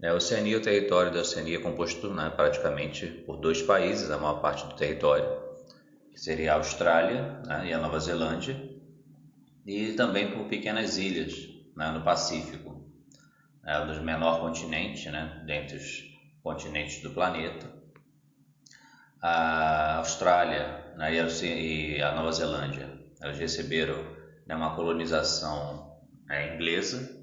né, a Oceania, o território da Oceania é composto né, praticamente por dois países, a maior parte do território, que seria a Austrália né, e a Nova Zelândia, e também por pequenas ilhas né, no Pacífico, é um dos menor continente, né, dentre os continentes do planeta. A Austrália né, e a Nova Zelândia, elas receberam né, uma colonização né, inglesa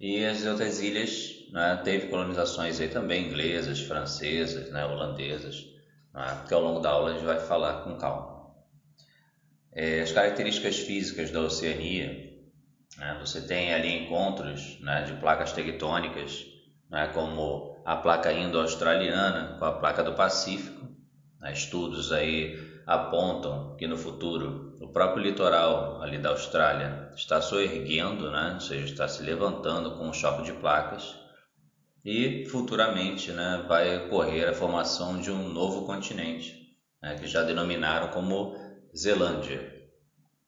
e as outras ilhas né, teve colonizações aí também inglesas, francesas, né, holandesas, né, que ao longo da aula a gente vai falar com calma. É, as características físicas da Oceania, né, você tem ali encontros né, de placas tectônicas, né, como a placa indo-australiana com a placa do Pacífico. Né, estudos aí apontam que no futuro o próprio litoral ali da Austrália está soerguendo, né, ou seja, está se levantando com um choque de placas e futuramente né, vai ocorrer a formação de um novo continente, né, que já denominaram como Zelândia,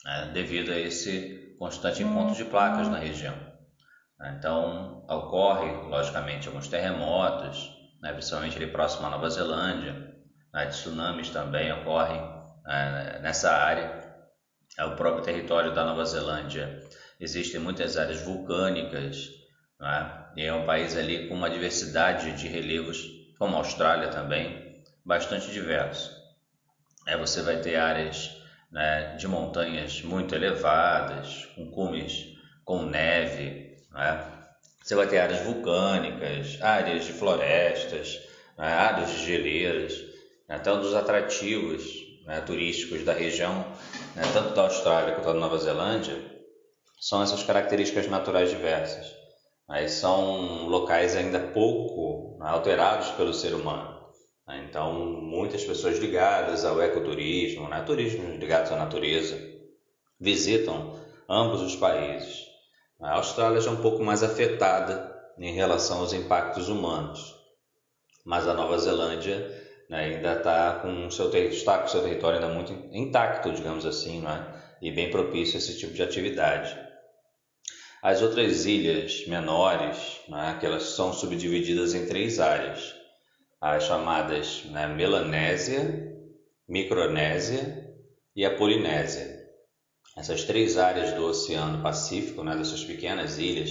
né, devido a esse constante encontro de placas na região. Então, ocorre, logicamente, alguns terremotos, né, principalmente ali próximo à Nova Zelândia, né, tsunamis também ocorrem né, nessa área. É o próprio território da Nova Zelândia existem muitas áreas vulcânicas, né? E é um país ali com uma diversidade de relevos, como a Austrália também, bastante diverso. Aí você vai ter áreas né, de montanhas muito elevadas, com cumes com neve, né? você vai ter áreas vulcânicas, áreas de florestas, né, áreas de geleiras, né? então dos atrativos né, turísticos da região, né, tanto da Austrália quanto da Nova Zelândia, são essas características naturais diversas. Aí são locais ainda pouco né, alterados pelo ser humano. Né? Então, muitas pessoas ligadas ao ecoturismo, né, turismo ligados à natureza, visitam ambos os países. A Austrália já é um pouco mais afetada em relação aos impactos humanos, mas a Nova Zelândia né, ainda está com seu está com seu território ainda muito intacto, digamos assim, né, e bem propício a esse tipo de atividade. As outras ilhas menores, né, que elas são subdivididas em três áreas, as chamadas né, Melanésia, Micronésia e a Polinésia. Essas três áreas do Oceano Pacífico, né, dessas pequenas ilhas,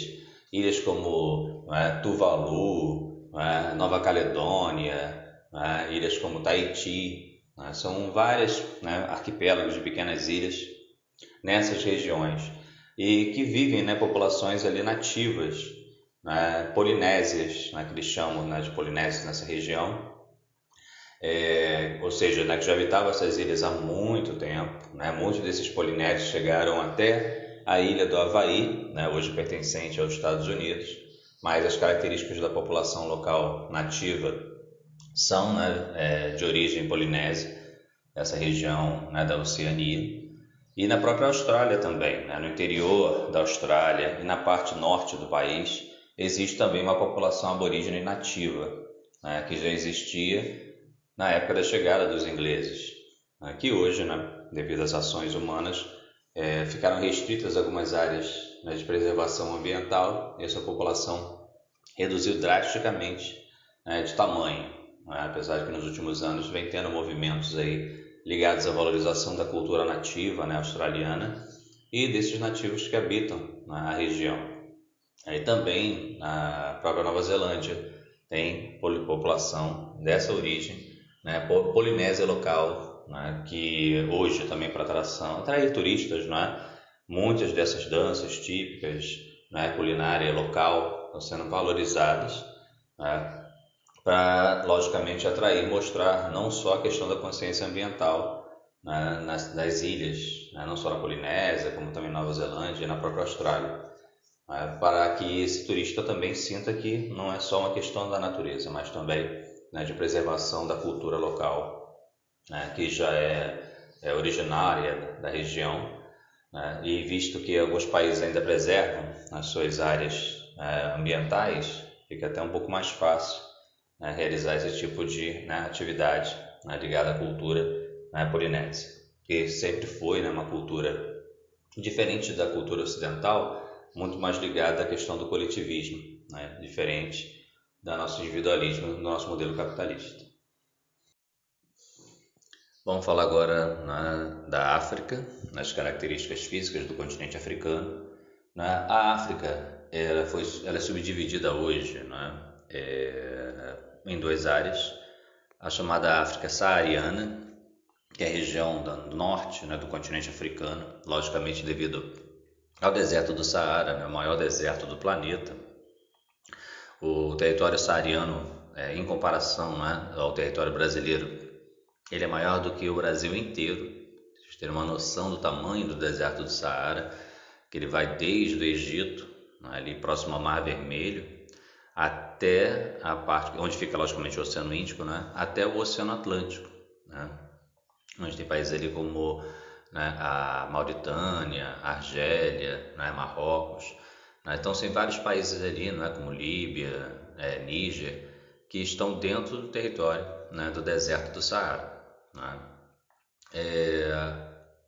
ilhas como né, Tuvalu, né, Nova Caledônia, né, ilhas como Tahiti, né, são várias né, arquipélagos de pequenas ilhas nessas regiões e que vivem né, populações ali nativas, né, polinésias, né, que eles chamam né, de polinésias nessa região, é, ou seja, né, que já habitavam essas ilhas há muito tempo. Né, muitos desses polinésios chegaram até a ilha do Havaí, né, hoje pertencente aos Estados Unidos, mas as características da população local nativa são né, é, de origem polinésia, essa região né, da Oceania. E na própria Austrália também, né? no interior da Austrália e na parte norte do país, existe também uma população aborígene nativa, né? que já existia na época da chegada dos ingleses, né? que hoje, né? devido às ações humanas, é, ficaram restritas algumas áreas né, de preservação ambiental e essa população reduziu drasticamente né, de tamanho, apesar de que nos últimos anos vem tendo movimentos aí ligados à valorização da cultura nativa né, australiana e desses nativos que habitam na né, região. Aí também na própria Nova Zelândia tem população dessa origem, né, polinésia local, né, que hoje também para atração, atrair turistas, né, muitas dessas danças típicas, né, culinária local estão sendo valorizadas. Né, para, logicamente, atrair, mostrar não só a questão da consciência ambiental né, nas, nas ilhas, né, não só na Polinésia, como também na Nova Zelândia e na própria Austrália, né, para que esse turista também sinta que não é só uma questão da natureza, mas também né, de preservação da cultura local, né, que já é, é originária da região, né, e visto que alguns países ainda preservam as suas áreas é, ambientais, fica até um pouco mais fácil né, realizar esse tipo de né, atividade né, ligada à cultura né, polinésia, que sempre foi né, uma cultura diferente da cultura ocidental, muito mais ligada à questão do coletivismo, né, diferente do nosso individualismo, do nosso modelo capitalista. Vamos falar agora né, da África, nas características físicas do continente africano. Né? A África ela foi, ela é subdividida hoje né, é, em duas áreas. A chamada África saariana, que é a região do norte né, do continente africano, logicamente devido ao deserto do Saara, né, o maior deserto do planeta. O território saariano, é, em comparação né, ao território brasileiro, ele é maior do que o Brasil inteiro. Vocês terem uma noção do tamanho do deserto do Saara, que ele vai desde o Egito, né, ali próximo ao Mar Vermelho, até a parte onde fica logicamente o Oceano Índico, né, até o Oceano Atlântico, né, onde tem países ali como né, a Mauritânia, a Argélia, né, Marrocos. Né, então, tem vários países ali, né, como Líbia, é, Níger, que estão dentro do território né, do deserto do Saara. Né? É,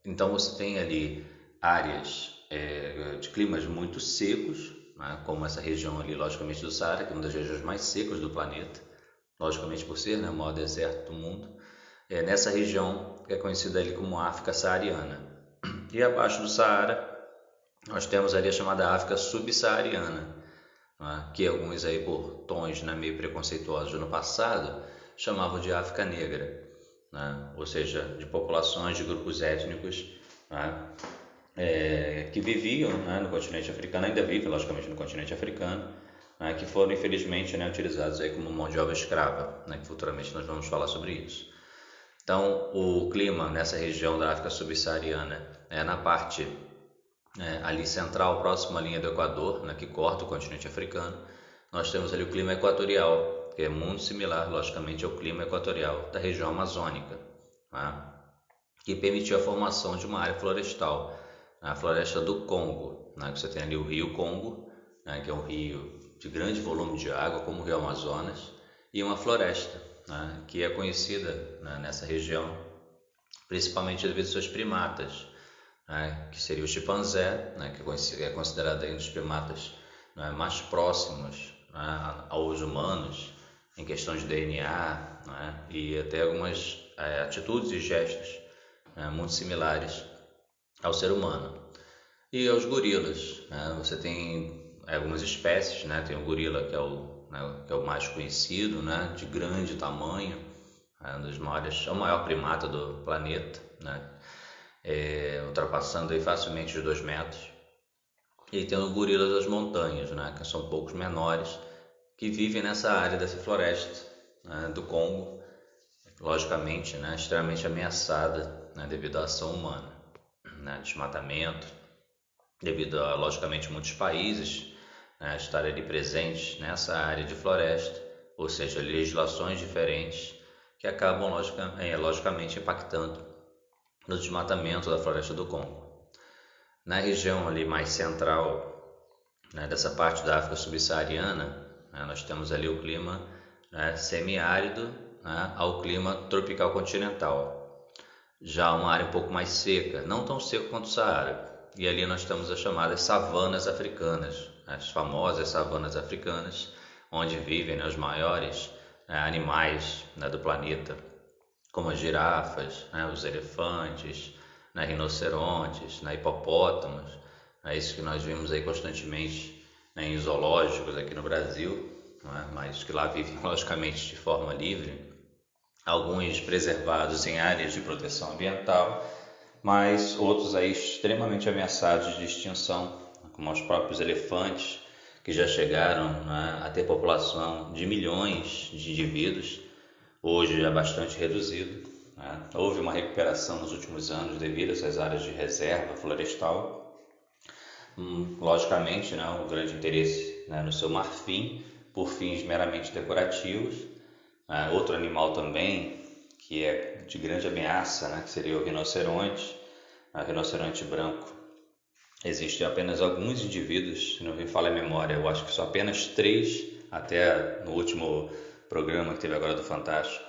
então você tem ali áreas é, de climas muito secos, né, como essa região ali, logicamente, do Saara, que é uma das regiões mais secas do planeta, logicamente por ser né, o maior deserto do mundo. É, nessa região que é conhecida ali como África Saariana. E abaixo do Saara, nós temos ali a chamada África Subsaariana, né, que alguns aí por tons né, meio preconceituosos no passado chamavam de África Negra né? ou seja, de populações, de grupos étnicos né? É, que viviam né, no continente africano, ainda vivem, logicamente, no continente africano, né, que foram, infelizmente, né, utilizados aí como mão de obra escrava, né, que futuramente nós vamos falar sobre isso. Então, o clima nessa região da África subsaariana é na parte é, ali central, próximo à linha do Equador, né, que corta o continente africano, nós temos ali o clima equatorial, que é muito similar, logicamente, ao clima equatorial da região amazônica, né? que permitiu a formação de uma área florestal, né? a floresta do Congo, né? que você tem ali o rio Congo, né? que é um rio de grande volume de água, como o rio Amazonas, e uma floresta, né? que é conhecida né? nessa região, principalmente devido aos seus primatas, né? que seria o chimpanzé, né? que é, é considerado um dos primatas né? mais próximos aos humanos, em questão de DNA e até algumas é, atitudes e gestos muito similares ao ser humano. E aos gorilas, né? você tem algumas espécies, né? tem o gorila que é o, né? que é o mais conhecido, né? de grande tamanho, é um dos maiores, é o maior primata do planeta, né? É, ultrapassando aí facilmente os dois metros. E tem os gorilas das montanhas, né? que são poucos menores, que vivem nessa área dessa floresta né, do Congo, logicamente né, extremamente ameaçada né, devido à ação humana, né, desmatamento, devido a, logicamente, muitos países né, estarem ali presentes nessa área de floresta, ou seja, legislações diferentes que acabam é, logicamente impactando no desmatamento da floresta do Congo. Na região ali mais central né, dessa parte da África subsaariana, né? Nós temos ali o clima né, semiárido né, ao clima tropical continental. Já uma área um pouco mais seca, não tão seco quanto o Saara. E ali nós temos as chamadas savanas africanas, as famosas savanas africanas, onde vivem né, os maiores né, animais né, do planeta, como as girafas, né, os elefantes, né, rinocerontes, né, hipopótamos, isso que nós vimos aí constantemente em zoológicos aqui no Brasil, é? mas que lá vivem logicamente de forma livre, alguns preservados em áreas de proteção ambiental, mas outros aí extremamente ameaçados de extinção, como os próprios elefantes, que já chegaram né, a ter população de milhões de indivíduos, hoje já bastante reduzido. Né? Houve uma recuperação nos últimos anos devido a essas áreas de reserva florestal, Hum, logicamente, né, um grande interesse né, no seu marfim por fins meramente decorativos. Uh, outro animal também que é de grande ameaça, né, que seria o rinoceronte, o rinoceronte branco. Existem apenas alguns indivíduos, se não me falha a memória, eu acho que só apenas três, até no último programa que teve agora do Fantástico,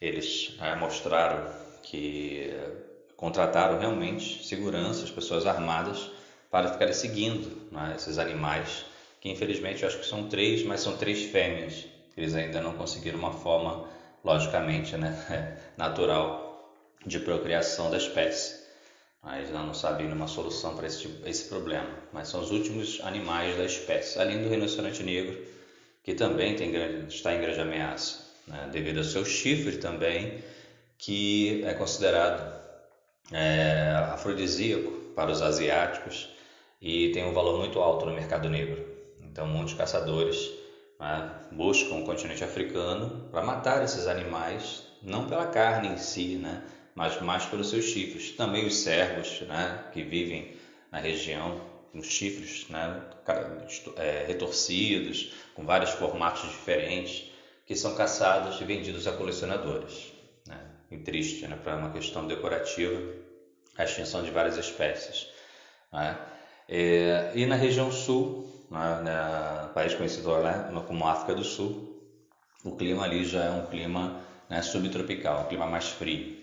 eles uh, mostraram que uh, contrataram realmente seguranças, pessoas armadas para ficarem seguindo né, esses animais, que infelizmente eu acho que são três, mas são três fêmeas eles ainda não conseguiram uma forma, logicamente, né, natural de procriação da espécie. Eles não sabem uma solução para esse, tipo, esse problema, mas são os últimos animais da espécie, além do rinoceronte negro, que também tem está em grande ameaça, né, devido ao seu chifre também, que é considerado é, afrodisíaco para os asiáticos e tem um valor muito alto no mercado negro. Então, muitos caçadores né, buscam o continente africano para matar esses animais, não pela carne em si, né, mas mais pelos seus chifres. Também os servos né, que vivem na região, com chifres né, é, retorcidos, com vários formatos diferentes, que são caçados e vendidos a colecionadores. Né, e triste, né, para uma questão decorativa, a extinção de várias espécies. Né. É, e na região sul, né, né, país conhecido como África do Sul, o clima ali já é um clima né, subtropical, um clima mais frio.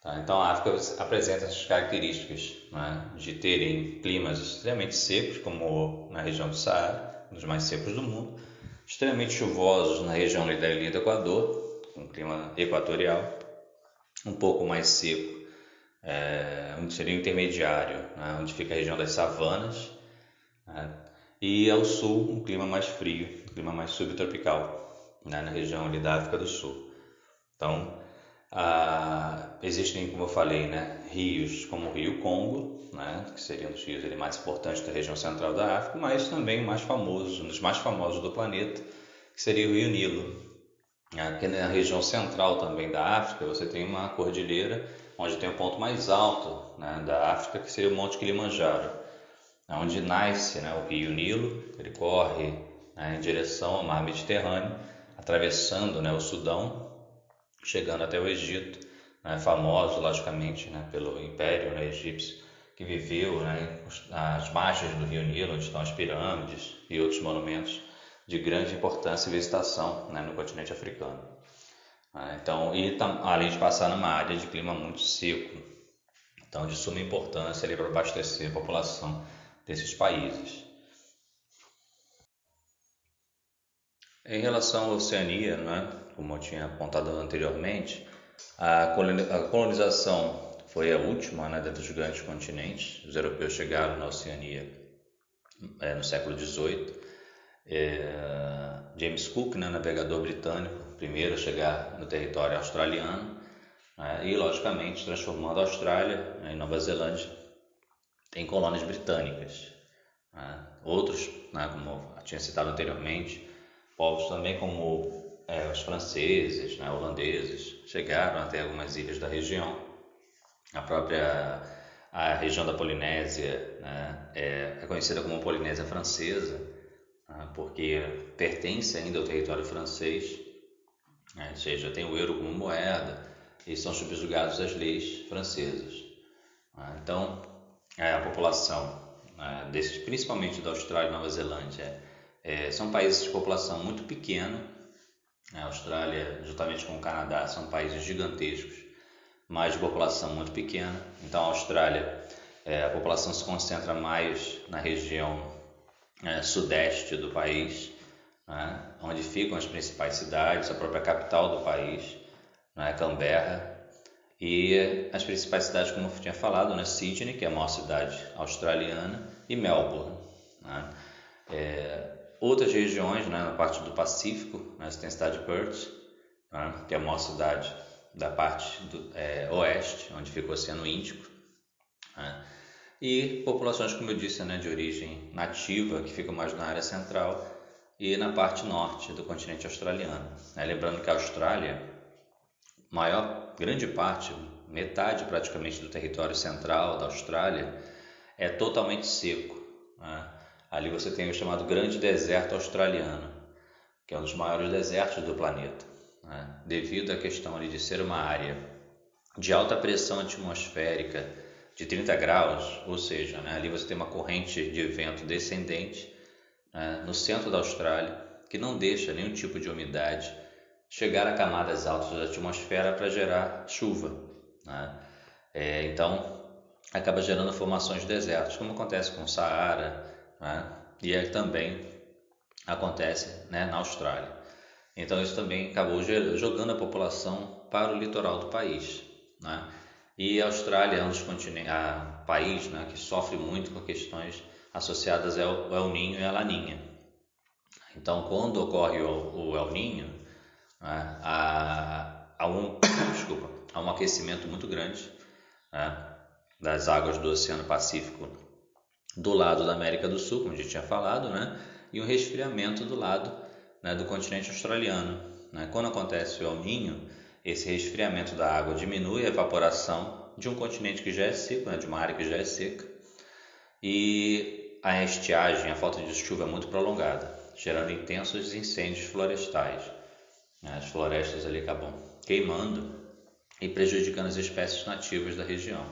Tá? Então a África apresenta essas características né, de terem climas extremamente secos, como na região do Saara, um dos mais secos do mundo, extremamente chuvosos na região da linha do Equador, um clima equatorial, um pouco mais seco é, onde seria intermediário, né, onde fica a região das savanas, né, e ao sul um clima mais frio, um clima mais subtropical, né, na região ali da África do Sul. Então, existem, como eu falei, né, rios como o Rio Congo, né, que seriam os rios mais importantes da região central da África, mas também o mais famoso, um dos mais famosos do planeta, que seria o Rio Nilo. Aqui na região central também da África, você tem uma cordilheira onde tem o ponto mais alto né, da África, que seria o Monte Kilimanjaro, onde nasce né, o rio Nilo, ele corre né, em direção ao mar Mediterrâneo, atravessando né, o Sudão, chegando até o Egito, né, famoso, logicamente, né, pelo Império né, Egípcio, que viveu nas margens do rio Nilo, onde estão as pirâmides e outros monumentos de grande importância e visitação no continente africano. Né? Então, e além de passar numa área de clima muito seco, então de suma importância para abastecer a população desses países. Em relação à Oceania, né, como eu tinha apontado anteriormente, a colonização foi a última né, dos grandes continentes. Os europeus chegaram na Oceania é, no século XVIII. É, James Cook, né, navegador britânico, primeiro a chegar no território australiano né, e, logicamente, transformando a Austrália né, Nova Zelândia em colônias britânicas. Né. Outros, né, como eu tinha citado anteriormente, povos também como é, os franceses, né, holandeses, chegaram até algumas ilhas da região. A própria a região da Polinésia né, é, é conhecida como Polinésia Francesa, né, porque pertence ainda ao território francês né? ou seja, tem o euro como moeda e são subjugados às leis francesas. Né? Então, é, a população, né, desses, principalmente da Austrália e Nova Zelândia, é, são países de população muito pequena. A Austrália, juntamente com o Canadá, são países gigantescos, mas de população muito pequena. Então, a Austrália, é, a população se concentra mais na região é, sudeste do país, né, onde ficam as principais cidades, a própria capital do país, né, Canberra, e as principais cidades, como eu tinha falado, né, Sydney, que é a maior cidade australiana, e Melbourne. Né. É, outras regiões, né, na parte do Pacífico, né, você tem a cidade de Perth, né, que é a maior cidade da parte do é, oeste, onde fica o Oceano Índico, né, e populações, como eu disse, né, de origem nativa, que ficam mais na área central, e na parte norte do continente australiano. Né? Lembrando que a Austrália, maior, grande parte, metade praticamente do território central da Austrália é totalmente seco. Né? Ali você tem o chamado Grande Deserto Australiano, que é um dos maiores desertos do planeta, né? devido à questão ali de ser uma área de alta pressão atmosférica de 30 graus, ou seja, né? ali você tem uma corrente de vento descendente né, no centro da Austrália, que não deixa nenhum tipo de umidade chegar a camadas altas da atmosfera para gerar chuva. Né? É, então, acaba gerando formações de desertos, como acontece com o Saara né? e também acontece né, na Austrália. Então isso também acabou jogando a população para o litoral do país. Né? E a Austrália é um dos continentes, a país né, que sofre muito com questões associadas ao El Ninho e à Laninha. Então, quando ocorre o, o El Ninho, né, há, há, um, desculpa, há um aquecimento muito grande né, das águas do Oceano Pacífico do lado da América do Sul, como a gente tinha falado, né, e um resfriamento do lado né, do continente australiano. Né? Quando acontece o El esse resfriamento da água diminui a evaporação de um continente que já é seco, né, de uma área que já é seca, e a estiagem, a falta de chuva é muito prolongada, gerando intensos incêndios florestais. As florestas ali acabam queimando e prejudicando as espécies nativas da região.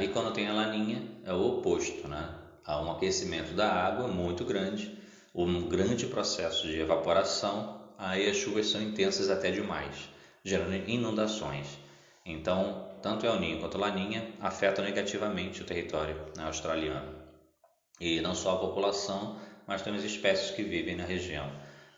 E quando tem a laninha, é o oposto, né? há um aquecimento da água muito grande, um grande processo de evaporação, aí as chuvas são intensas até demais gerando inundações. Então, tanto El Ninho quanto Laninha afetam negativamente o território né, australiano. E não só a população, mas também as espécies que vivem na região.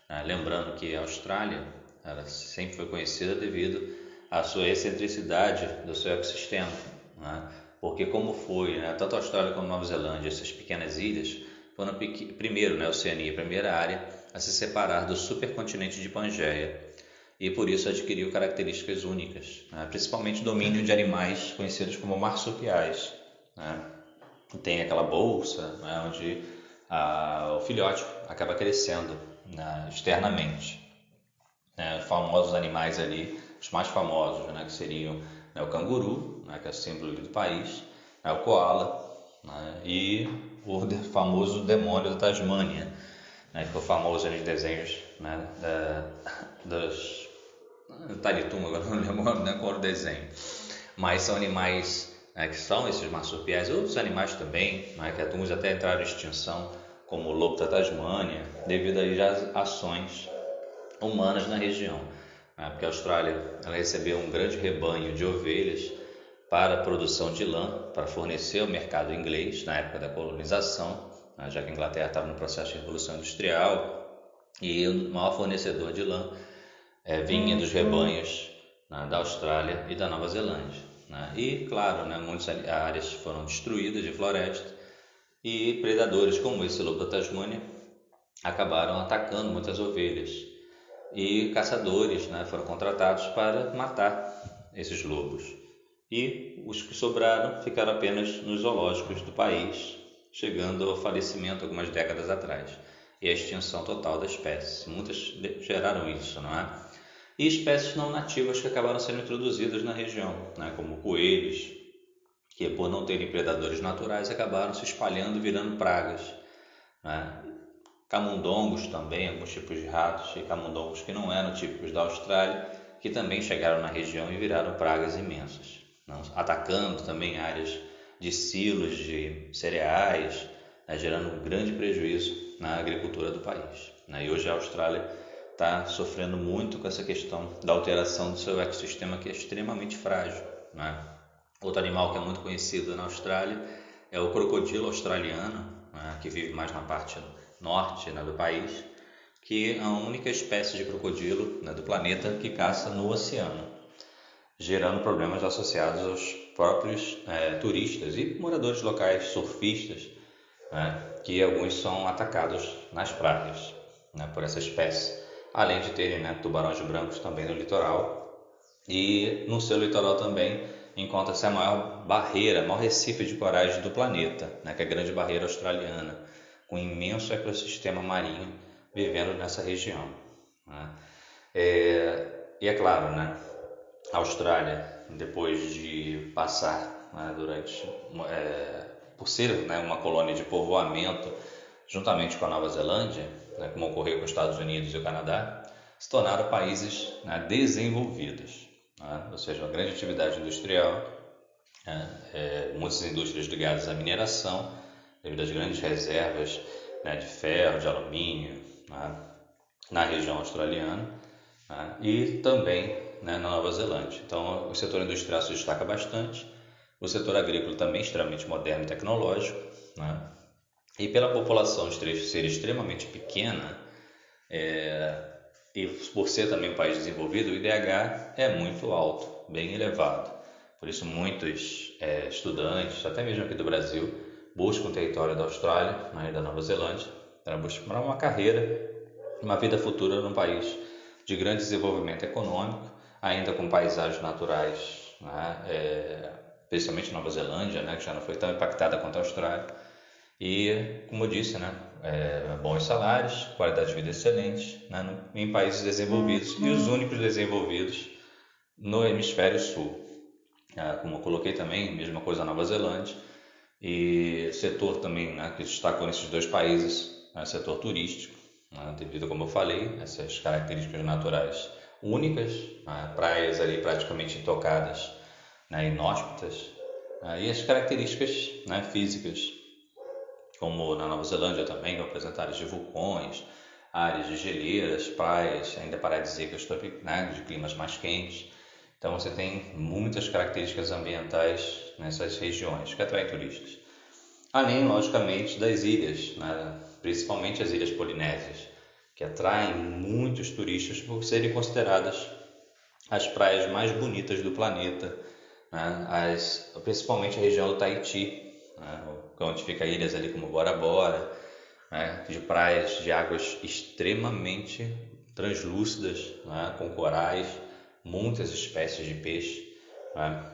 Né? Lembrando que a Austrália ela sempre foi conhecida devido à sua excentricidade do seu ecossistema. Né? Porque como foi, né, tanto a Austrália como a Nova Zelândia, essas pequenas ilhas, foram primeiro, né, a Oceania, a primeira área a se separar do supercontinente de Pangeia e por isso adquiriu características únicas, né? principalmente domínio de animais conhecidos como marsupiais. Né? Tem aquela bolsa né? onde a, o filhote acaba crescendo né? externamente. Né? Os famosos animais ali, os mais famosos, né? que seriam né? o canguru, né? que é o símbolo do país, né? o koala né? e o famoso demônio da Tasmânia, né? que ficou famoso nos desenhos né? da, dos Taritum, agora não lembro né, qual o desenho. Mas são animais né, que são esses marsupiais, outros animais também, né, que alguns até entraram em extinção, como o lobo da Tasmânia, devido às ações humanas na região. Né, porque a Austrália ela recebeu um grande rebanho de ovelhas para a produção de lã, para fornecer ao mercado inglês na época da colonização, né, já que a Inglaterra estava no processo de revolução industrial e o maior fornecedor de lã é, vinha dos rebanhos né, da Austrália e da Nova Zelândia. Né? E, claro, né, muitas áreas foram destruídas de floresta e predadores como esse lobo da Tasmânia acabaram atacando muitas ovelhas e caçadores né, foram contratados para matar esses lobos. E os que sobraram ficaram apenas nos zoológicos do país, chegando ao falecimento algumas décadas atrás e a extinção total da espécie. Muitas geraram isso, não é? e espécies não nativas que acabaram sendo introduzidas na região, né, como coelhos, que por não terem predadores naturais acabaram se espalhando virando pragas. Né? Camundongos também, alguns tipos de ratos e camundongos que não eram típicos da Austrália, que também chegaram na região e viraram pragas imensas, atacando também áreas de silos de cereais, né? gerando um grande prejuízo na agricultura do país. Né? E hoje a Austrália está sofrendo muito com essa questão da alteração do seu ecossistema que é extremamente frágil. Né? Outro animal que é muito conhecido na Austrália é o crocodilo australiano, né? que vive mais na parte norte né, do país, que é a única espécie de crocodilo né, do planeta que caça no oceano, gerando problemas associados aos próprios é, turistas e moradores locais, surfistas, né, que alguns são atacados nas praias né, por essa espécie além de terem né, tubarões brancos também no litoral. E no seu litoral também encontra-se a maior barreira, maior recife de corais do planeta, né, que é a Grande Barreira Australiana, um imenso ecossistema marinho vivendo nessa região. Né. É, e é claro, né, a Austrália, depois de passar né, durante, é, por ser né, uma colônia de povoamento, juntamente com a Nova Zelândia, né, como ocorreu com os Estados Unidos e o Canadá, se tornaram países né, desenvolvidos, né, ou seja, uma grande atividade industrial, né, é, muitas indústrias ligadas à mineração, devido às grandes reservas né, de ferro, de alumínio né, na região australiana né, e também na Nova Zelândia. Então, o setor industrial se destaca bastante, o setor agrícola também extremamente moderno e tecnológico, e pela população ser extremamente pequena, é, e por ser também um país desenvolvido, o IDH é muito alto, bem elevado. Por isso, muitos é, estudantes, até mesmo aqui do Brasil, buscam o território da Austrália né, e da Nova Zelândia para buscar uma carreira, uma vida futura num país de grande desenvolvimento econômico, ainda com paisagens naturais, né, é, Nova Zelândia, né, que já não foi tão impactada quanto a Austrália. E, como eu disse, né, é, bons salários, qualidade de vida excelente né, em países desenvolvidos e os únicos desenvolvidos no hemisfério sul. Ah, como eu coloquei também, mesma coisa na Nova Zelândia. E setor também né, que destacou nesses dois países, né, setor turístico, né, devido, como eu falei, essas características naturais únicas, né, praias ali praticamente intocadas, né, inóspitas, né, e as características né, físicas como na Nova Zelândia também, que áreas de vulcões, áreas de geleiras, praias, ainda paradisíacas né, de climas mais quentes. Então você tem muitas características ambientais nessas regiões que atraem turistas. Além, logicamente, das ilhas, né, principalmente as ilhas polinésias, que atraem muitos turistas por serem consideradas as praias mais bonitas do planeta, né, as, principalmente a região do Tahiti, né, onde fica ilhas ali como Bora Bora, né, de praias de águas extremamente translúcidas, né, com corais, muitas espécies de peixe. Né,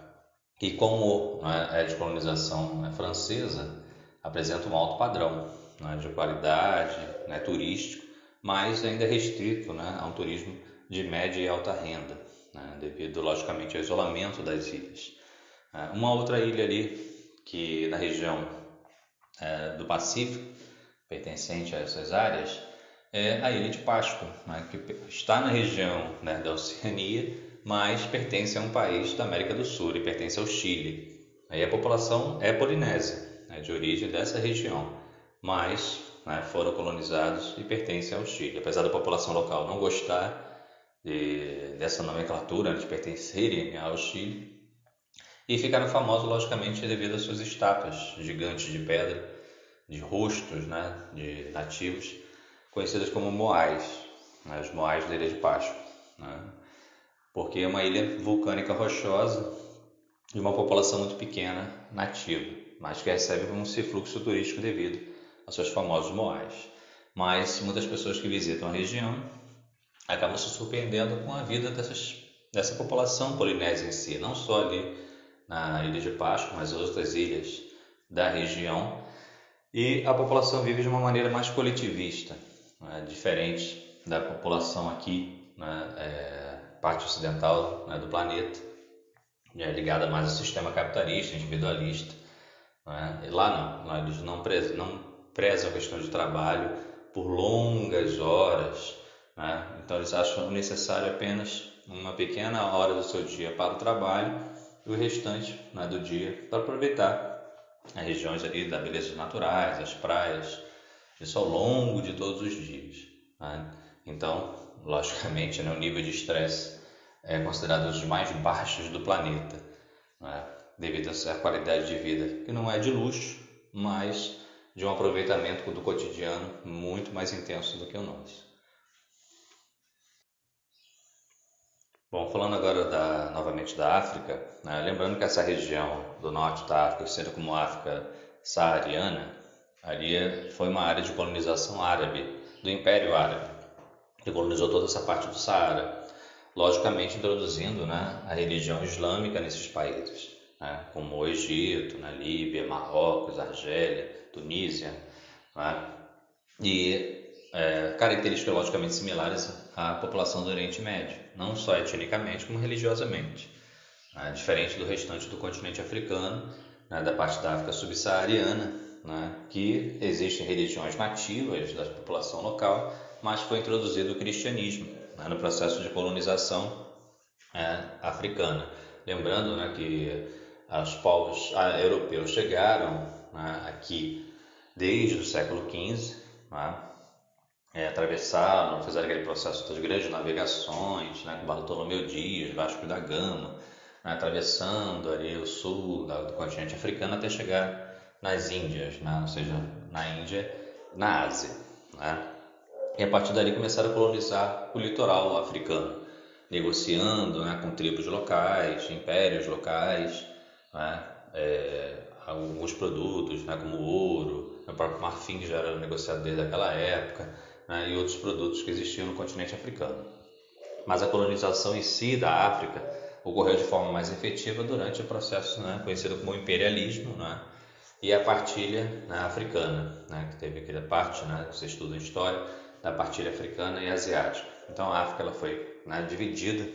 e como né, é de colonização né, francesa, apresenta um alto padrão né, de qualidade, né, turístico, mas ainda é restrito né, a um turismo de média e alta renda, né, devido logicamente ao isolamento das ilhas. É, uma outra ilha ali que na região é, do Pacífico, pertencente a essas áreas, é a ilha de Páscoa, né, que está na região né, da Oceania, mas pertence a um país da América do Sul e pertence ao Chile. Aí a população é polinésia, né, de origem dessa região, mas né, foram colonizados e pertencem ao Chile. Apesar da população local não gostar de, dessa nomenclatura, de pertencerem ao Chile, e ficaram famosos, logicamente, devido às suas estátuas gigantes de pedra, de rostos né, de nativos, conhecidas como Moais, né, os Moais da Ilha de Páscoa. Né, porque é uma ilha vulcânica rochosa e uma população muito pequena nativa, mas que recebe um fluxo turístico devido aos seus famosos Moais. Mas muitas pessoas que visitam a região acabam se surpreendendo com a vida dessas, dessa população polinésia em si, não só ali na ilha de Páscoa, mas outras ilhas da região. E a população vive de uma maneira mais coletivista, né, diferente da população aqui, né, é, parte ocidental né, do planeta, é, ligada mais ao sistema capitalista, individualista. Né. E lá não, lá eles não prezam, não prezam a questão de trabalho por longas horas, né. então eles acham necessário apenas uma pequena hora do seu dia para o trabalho e o restante né, do dia para aproveitar as regiões ali das belezas naturais, as praias, isso ao longo de todos os dias. Né? Então, logicamente, né, o nível de estresse é considerado um dos mais baixos do planeta, né? devido a essa qualidade de vida que não é de luxo, mas de um aproveitamento do cotidiano muito mais intenso do que o nosso. Bom, falando agora da, novamente da África, né, lembrando que essa região do norte da África, sendo como África saariana, ali foi uma área de colonização árabe, do Império Árabe, colonizou toda essa parte do Saara, logicamente introduzindo né, a religião islâmica nesses países, né, como o Egito, na Líbia, Marrocos, Argélia, Tunísia, né, e é, características logicamente similares à população do Oriente Médio, não só etnicamente como religiosamente, né? diferente do restante do continente africano, né? da parte da África subsaariana, né? que existem religiões nativas da população local, mas foi introduzido o cristianismo né? no processo de colonização é, africana. Lembrando né, que os povos ah, europeus chegaram né, aqui desde o século XV, né, é, atravessaram, fizeram aquele processo das grandes navegações, né, com Bartolomeu Dias, Vasco da Gama, né, atravessando ali o sul do continente africano até chegar nas Índias, né, ou seja, na Índia, na Ásia. Né? E a partir dali começaram a colonizar o litoral africano, negociando né, com tribos locais, impérios locais, né, é, alguns produtos, né, como ouro, o próprio marfim já era negociado desde aquela época, né, e outros produtos que existiam no continente africano. Mas a colonização em si da África ocorreu de forma mais efetiva durante o processo né, conhecido como imperialismo né, e a partilha né, africana, né, que teve aquela parte, né, você estuda história, da partilha africana e asiática. Então a África ela foi né, dividida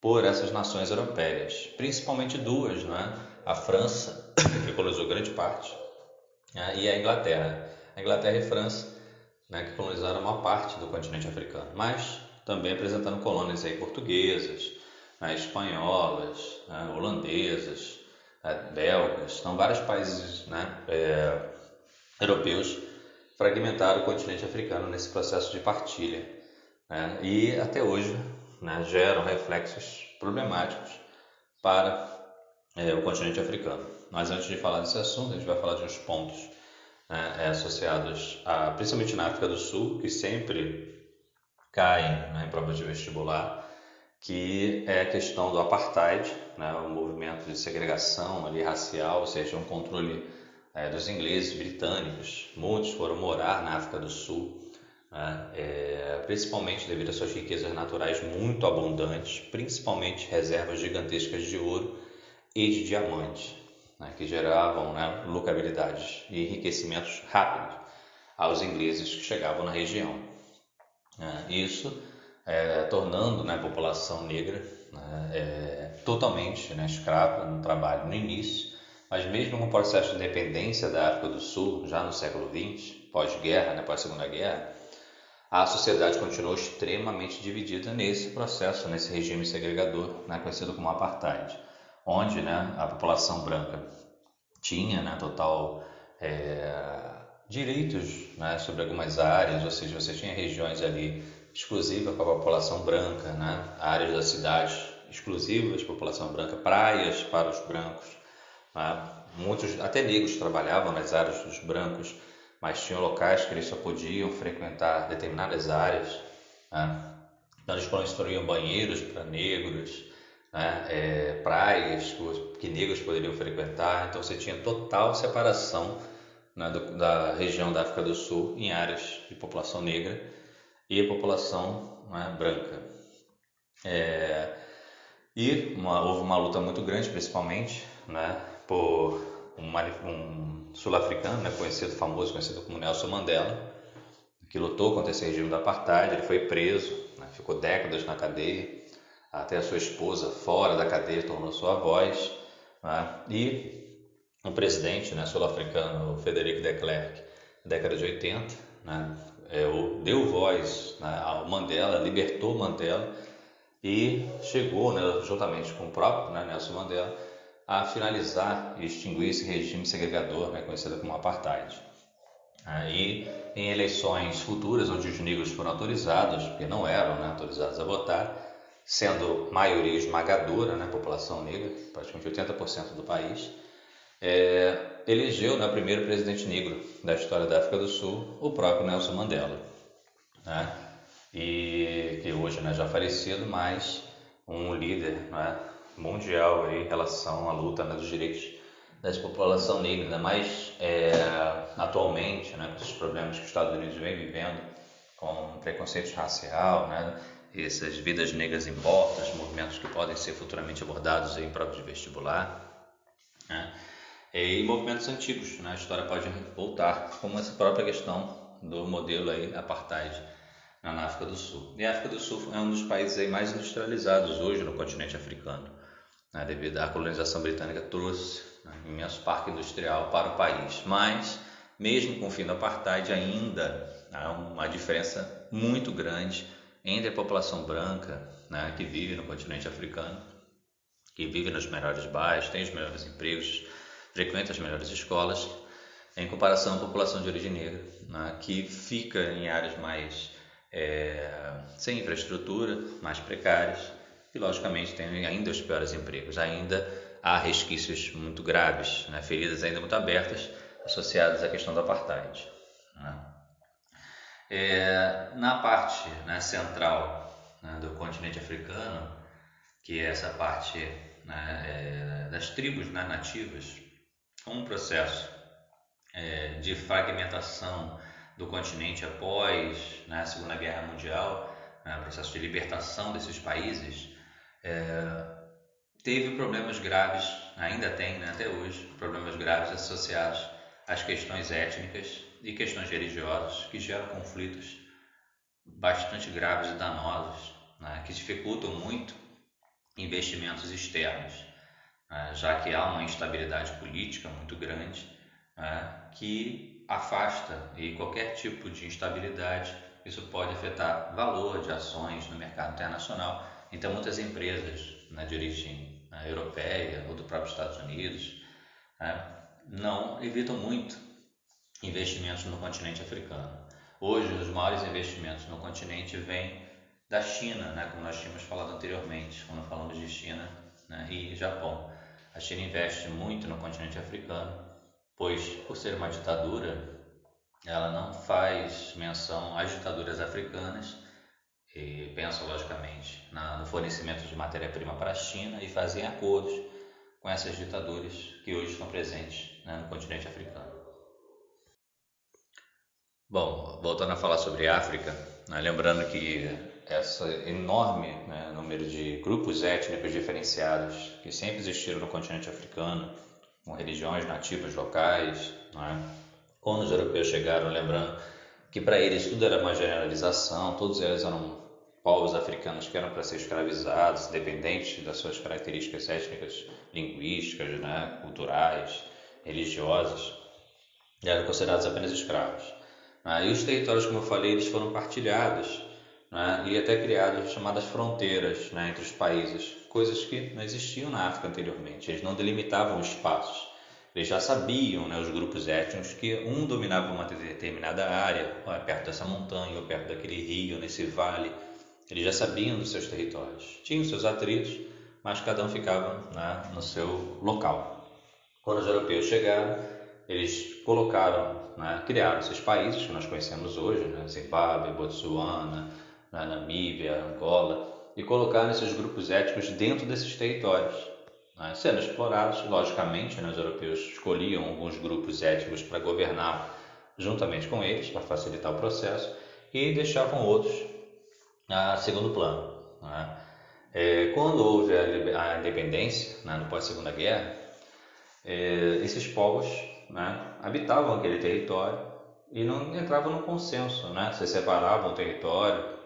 por essas nações europeias, principalmente duas, né, a França, que colonizou grande parte, né, e a Inglaterra. A Inglaterra e a França, né, que colonizaram uma parte do continente africano, mas também apresentando colônias aí portuguesas, né, espanholas, né, holandesas, né, belgas. Então, vários países né, é, europeus fragmentaram o continente africano nesse processo de partilha. Né, e até hoje né, geram reflexos problemáticos para é, o continente africano. Mas antes de falar desse assunto, a gente vai falar de uns pontos né, é, associados, a, principalmente na África do Sul, que sempre caem né, em provas de vestibular, que é a questão do apartheid, né, o movimento de segregação ali racial, ou seja, um controle é, dos ingleses, britânicos. Muitos foram morar na África do Sul, né, é, principalmente devido às suas riquezas naturais muito abundantes, principalmente reservas gigantescas de ouro e de diamante, né, que geravam né, e enriquecimentos rápidos aos ingleses que chegavam na região. É, isso é, tornando né, a população negra né, é, totalmente né, escrava no trabalho no início, mas mesmo com o processo de independência da África do Sul, já no século XX, pós-guerra, né, pós-segunda guerra, a sociedade continuou extremamente dividida nesse processo, nesse regime segregador, né, conhecido como apartheid, onde né, a população branca tinha né, total é, direitos né, sobre algumas áreas, ou seja, você tinha regiões ali exclusiva para a população branca, né? áreas da cidade exclusivas para a população branca, praias para os brancos. Né? Muitos, até negros, trabalhavam nas áreas dos brancos, mas tinham locais que eles só podiam frequentar determinadas áreas. Né? Então, eles construíam banheiros para negros, né? é, praias que negros poderiam frequentar. Então, você tinha total separação né, do, da região da África do Sul em áreas de população negra e população né, branca. É, e uma, houve uma luta muito grande, principalmente, né, por um, um sul-africano, né, conhecido, famoso, conhecido como Nelson Mandela, que lutou contra esse regime do apartheid. Ele foi preso, né, ficou décadas na cadeia, até a sua esposa fora da cadeia tornou sua voz. Né, e o presidente né, sul-africano, Frederic de Klerk, década de 80, né, é, deu voz né, ao Mandela, libertou Mandela e chegou, né, juntamente com o próprio né, Nelson Mandela, a finalizar e extinguir esse regime segregador, né, conhecido como apartheid. Aí, em eleições futuras, onde os negros foram autorizados, porque não eram né, autorizados a votar, sendo maioria esmagadora, né, população negra, praticamente 80% do país, é, elegeu né, o primeiro presidente negro da história da África do Sul, o próprio Nelson Mandela, né? e que hoje né, já falecido, mas um líder né, mundial aí, em relação à luta né, dos direitos da população negra, ainda mais é, atualmente, né, com os problemas que os Estados Unidos vem vivendo, com preconceito racial, né, essas vidas negras importam, movimentos que podem ser futuramente abordados em prova de vestibular. Né? e movimentos antigos. Né? A história pode voltar, como essa própria questão do modelo aí apartheid na África do Sul. E a África do Sul é um dos países aí mais industrializados hoje no continente africano, né? devido à colonização britânica trouxe né, imenso parque industrial para o país. Mas, mesmo com o fim do apartheid, ainda há uma diferença muito grande entre a população branca né, que vive no continente africano, que vive nos melhores bairros, tem os melhores empregos, frequenta as melhores escolas, em comparação à população de origem negra, né, que fica em áreas mais é, sem infraestrutura, mais precárias e, logicamente, tem ainda os piores empregos. Ainda há resquícios muito graves, né, feridas ainda muito abertas associadas à questão do apartheid. Né. É, na parte né, central né, do continente africano, que é essa parte né, é, das tribos né, nativas, um processo é, de fragmentação do continente após a Segunda Guerra Mundial, né, processo de libertação desses países, é, teve problemas graves, ainda tem né, até hoje, problemas graves associados às questões étnicas e questões religiosas que geram conflitos bastante graves e danosos, né, que dificultam muito investimentos externos, né, já que há uma instabilidade política muito grande né, que afasta e qualquer tipo de instabilidade isso pode afetar valor de ações no mercado internacional. Então muitas empresas né, de origem né, europeia ou do próprio Estados Unidos né, não evitam muito investimentos no continente africano. Hoje os maiores investimentos no continente vêm da China, né, como nós tínhamos falado anteriormente, quando falamos de China né, e Japão. A China investe muito no continente africano pois, por ser uma ditadura, ela não faz menção às ditaduras africanas e pensa, logicamente, na, no fornecimento de matéria-prima para a China e fazem acordos com essas ditaduras que hoje estão presentes né, no continente africano. Bom, voltando a falar sobre a África, né, lembrando que esse enorme né, número de grupos étnicos diferenciados que sempre existiram no continente africano, com religiões nativas locais. É? Quando os europeus chegaram, lembrando que para eles tudo era uma generalização, todos eles eram povos africanos que eram para ser escravizados, dependentes das suas características étnicas, linguísticas, né? culturais, religiosas, eram considerados apenas escravos. É? E os territórios, como eu falei, eles foram partilhados né? e até criadas chamadas fronteiras né? entre os países, coisas que não existiam na África anteriormente. Eles não delimitavam espaços. Eles já sabiam, né, os grupos étnicos, que um dominava uma determinada área, perto dessa montanha, ou perto daquele rio, nesse vale. Eles já sabiam dos seus territórios. Tinham seus atritos, mas cada um ficava né, no seu local. Quando os europeus chegaram, eles colocaram, né, criaram esses países que nós conhecemos hoje, né, Zimbábue, Botsuana, né, Namíbia, Angola, e colocaram esses grupos étnicos dentro desses territórios, né, sendo explorados, logicamente, né, os europeus escolhiam alguns grupos étnicos para governar juntamente com eles, para facilitar o processo, e deixavam outros a segundo plano. Né. É, quando houve a, independência, né, no pós-segunda guerra, é, esses povos né, habitavam aquele território e não entravam no consenso, né? se separavam o território,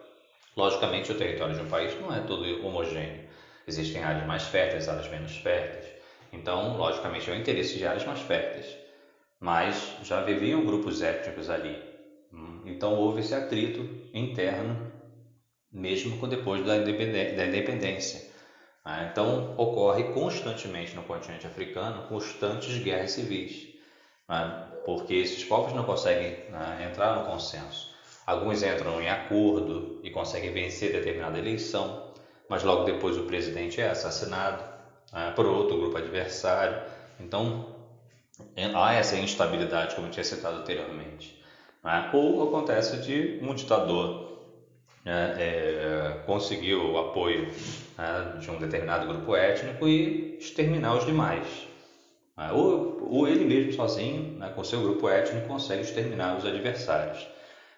Logicamente, o território de um país não é todo homogêneo. Existem áreas mais férteis, áreas menos férteis. Então, logicamente, é o interesse de áreas mais férteis. Mas já viviam grupos étnicos ali. Hum, então, houve esse atrito interno, mesmo depois da independência. Ah, então, ocorre constantemente no continente africano constantes guerras civis, ah, porque esses povos não conseguem ah, entrar no consenso. Alguns entram em acordo e conseguem vencer determinada eleição, mas logo depois o presidente é assassinado né, por outro grupo adversário. Então há essa instabilidade, como eu tinha citado anteriormente. Né? Ou acontece de um ditador né, é, conseguir o apoio né, de um determinado grupo étnico e exterminar os demais. Né? Ou, ou ele mesmo sozinho, né, com seu grupo étnico, consegue exterminar os adversários.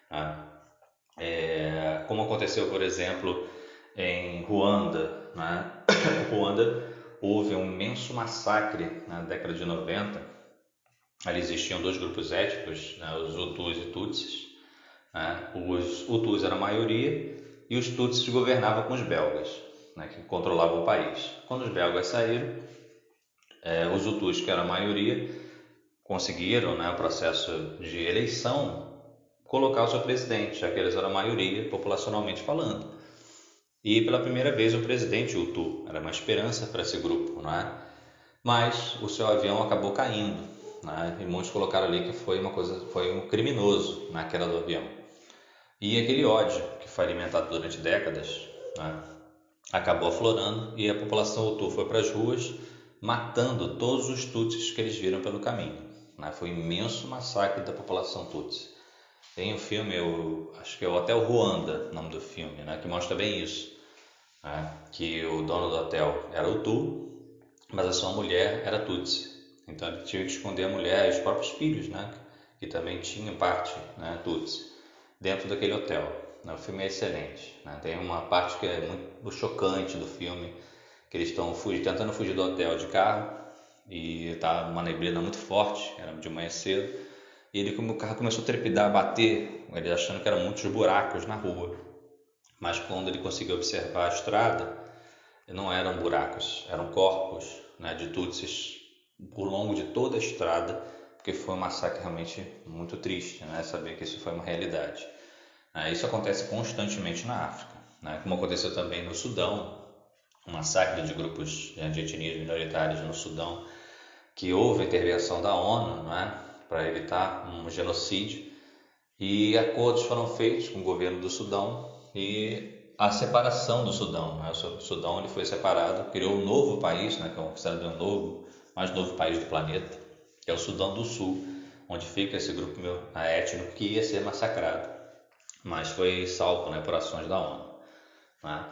Né? É, como aconteceu, por exemplo, em Ruanda. Né? Ruanda houve um imenso massacre na década de 90. Ali existiam dois grupos étnicos, né? os Hutus e Tutsis. Né? Os Hutus eram a maioria e os Tutsis governavam com os belgas, né? que controlavam o país. Quando os belgas saíram, é, os Hutus, que eram a maioria, conseguiram né, o processo de eleição colocar o seu presidente, já que eles eram a maioria populacionalmente falando. E pela primeira vez o presidente Hutu era uma esperança para esse grupo, não é? Mas o seu avião acabou caindo, né? E muitos colocaram ali que foi uma coisa, foi um criminoso na queda do avião. E aquele ódio que foi alimentado durante décadas, né? acabou aflorando e a população Hutu foi para as ruas matando todos os Tutsis que eles viram pelo caminho. Né? Foi um imenso massacre da população Tutsi. Tem um filme, eu acho que é o Hotel Ruanda, nome do filme, né, que mostra bem isso. Né, que o dono do hotel era o Tu, mas a sua mulher era Tutsi. Então ele tinha que esconder a mulher e os próprios filhos, né, que também tinham parte né, Tutsi, dentro daquele hotel. Né, o filme é excelente. Né, tem uma parte que é muito chocante do filme, que eles estão tentando fugir do hotel de carro e tá uma neblina muito forte, era de manhã cedo e ele, como o carro começou a trepidar, a bater, ele achando que eram muitos buracos na rua. Mas quando ele conseguiu observar a estrada, não eram buracos, eram corpos né, de tutsis por longo de toda a estrada, porque foi um massacre realmente muito triste, né, saber que isso foi uma realidade. É, isso acontece constantemente na África, né, como aconteceu também no Sudão, um massacre de grupos de etnias minoritárias no Sudão, que houve intervenção da ONU, né, para evitar um genocídio e acordos foram feitos com o governo do Sudão e a separação do Sudão. Né? O Sudão ele foi separado, criou um novo país, né, que é considerado um novo, mais novo país do planeta, que é o Sudão do Sul, onde fica esse grupo étnico que ia ser massacrado, mas foi salvo né, por ações da ONU. Né?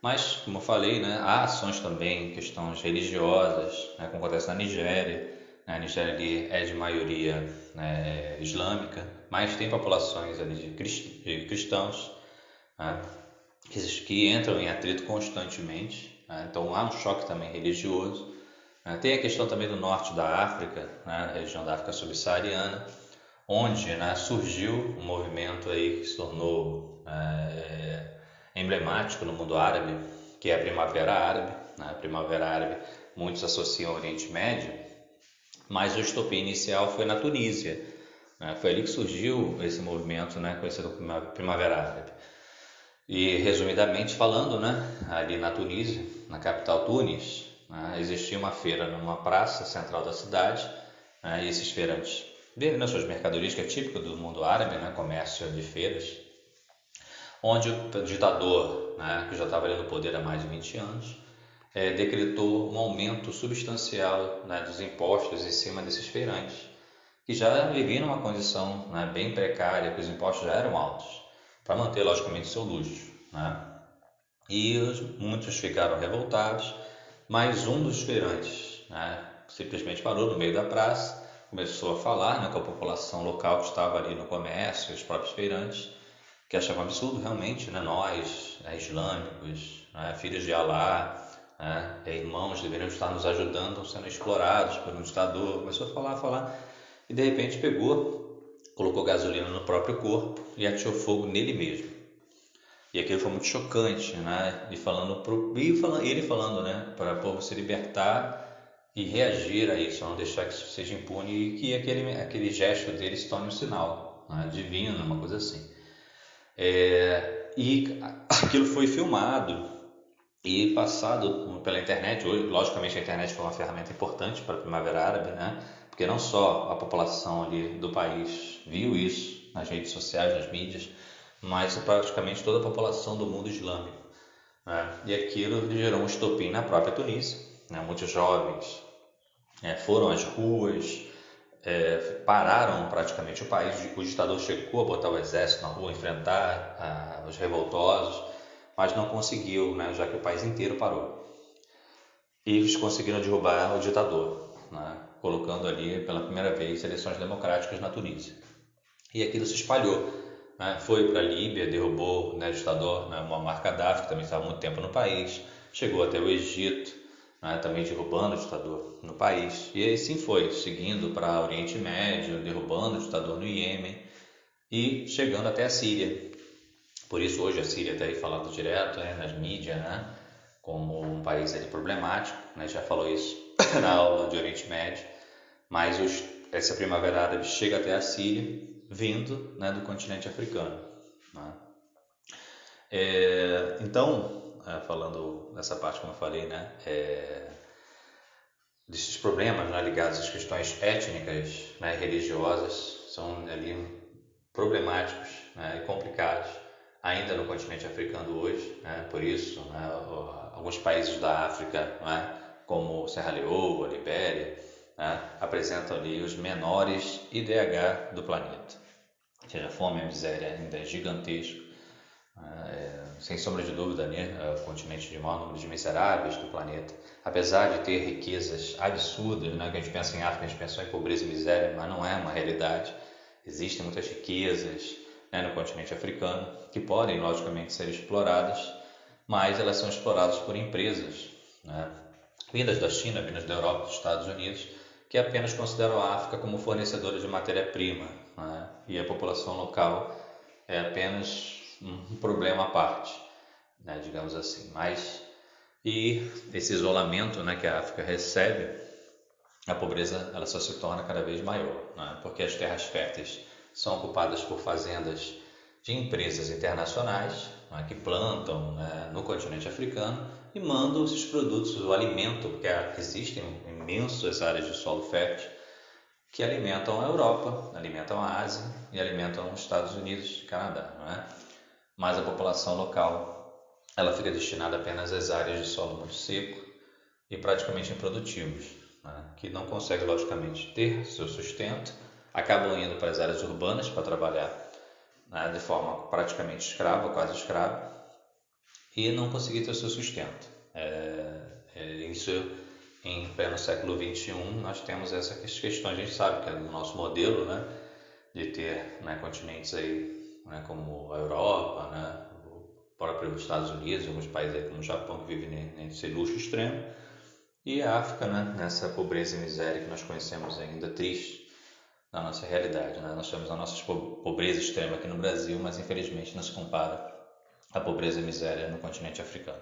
Mas, como eu falei, né, há ações também, questões religiosas, né, como acontece na Nigéria, né? A Nigéria ali é de maioria né, islâmica, mas tem populações ali de, cristãos né, que, entram em atrito constantemente. Né? Então há um choque também religioso. Né? Tem a questão também do norte da África, né, região da África subsaariana, onde né, surgiu um movimento aí que se tornou é, emblemático no mundo árabe, que é a Primavera Árabe. Né? A Primavera Árabe muitos associam ao Oriente Médio, mas o estopim inicial foi na Tunísia. Né? Foi ali que surgiu esse movimento né, conhecido como Primavera Árabe. E, resumidamente falando, né, ali na Tunísia, na capital Tunis, né, existia uma feira numa praça central da cidade, né, e esses feirantes vendiam suas mercadorias, que é típico do mundo árabe, né, comércio de feiras, onde o ditador, né, que já estava ali no poder há mais de 20 anos, é, decretou um aumento substancial né, dos impostos em cima desses feirantes, que já viviam numa condição né, bem precária, que os impostos já eram altos, para manter, logicamente, seu luxo. Né? E os, muitos ficaram revoltados, mas um dos feirantes né, simplesmente parou no meio da praça, começou a falar né, com a população local que estava ali no comércio, os próprios feirantes, que achavam absurdo realmente, né, nós, né, islâmicos, né, filhos de Alá, né? irmãos deveriam estar nos ajudando, sendo explorados por um ditador. Começou a falar, a falar, e de repente pegou, colocou gasolina no próprio corpo e atirou fogo nele mesmo. E aquilo foi muito chocante, né? E falando pro, e falando, ele falando, né, para o povo se libertar e reagir a isso, não deixar que isso seja impune e que aquele, aquele gesto dele se torne um sinal né, divino, uma coisa assim. É, e aquilo foi filmado e passado pela internet, hoje, logicamente a internet foi uma ferramenta importante para a Primavera Árabe, né? porque não só a população ali do país viu isso nas redes sociais, nas mídias, mas praticamente toda a população do mundo islâmico. Né? E aquilo gerou um estopim na própria Tunísia. Né? Muitos jovens é, foram às ruas, é, pararam praticamente o país. O ditador chegou a botar o exército na rua, enfrentar ah, os revoltosos mas não conseguiu, né, já que o país inteiro parou. E eles conseguiram derrubar o ditador, né, colocando ali pela primeira vez eleições democráticas na Tunísia. E aquilo se espalhou. Né, foi para a Líbia, derrubou né, o ditador né, Muammar Gaddafi, que também estava muito tempo no país, chegou até o Egito, né, também derrubando o ditador no país. E assim foi, seguindo para Oriente Médio, derrubando o ditador no Iêmen e chegando até a Síria, por isso hoje a Síria está aí falando direto né, nas mídias, né, como um país ali problemático, né, já falou isso na aula de Oriente Médio, mas os, essa primavera árabe chega até a Síria vindo né, do continente africano. Né. É, então, é, falando nessa parte como eu falei, né, é, desses problemas né, ligados às questões étnicas, né, religiosas, são ali problemáticos né, e complicados ainda no continente africano hoje, né? por isso né? alguns países da África, né? como Serra Leoa, Libéria, né? apresentam ali os menores IDH do planeta. Ou seja, a fome a miséria ainda é gigantesco. É, sem sombra de dúvida, né, é o continente de maior número de miseráveis do planeta. Apesar de ter riquezas absurdas, né, que a gente pensa em África, a gente pensa em pobreza e miséria, mas não é uma realidade. Existem muitas riquezas né, no continente africano que podem, logicamente, ser exploradas, mas elas são exploradas por empresas né, vindas da China, vindas da Europa, dos Estados Unidos, que apenas consideram a África como fornecedora de matéria-prima né, e a população local é apenas um problema à parte, né, digamos assim. Mas e esse isolamento né, que a África recebe, a pobreza ela só se torna cada vez maior, né, porque as terras férteis são ocupadas por fazendas de empresas internacionais né, que plantam né, no continente africano e mandam esses produtos, o alimento, porque existem imensas áreas de solo fértil que alimentam a Europa, alimentam a Ásia e alimentam os Estados Unidos e Canadá, não é? mas a população local ela fica destinada apenas às áreas de solo muito seco e praticamente improdutivos, né? que não conseguem logicamente ter seu sustento, acabam indo para as áreas urbanas para trabalhar né? de forma praticamente escrava, quase escrava, e não conseguir ter seu sustento. É, é, isso em pleno século 21 nós temos essas questões. A gente sabe que é do nosso modelo, né, de ter né, continentes aí né, como a Europa, né, o próprio Estados Unidos, alguns países como o Japão que vivem nesse luxo extremo, e a África né, nessa pobreza e miséria que nós conhecemos ainda triste na nossa realidade. Né? Nós temos a nossa pobreza extrema aqui no Brasil, mas infelizmente não se compara à pobreza e miséria no continente africano.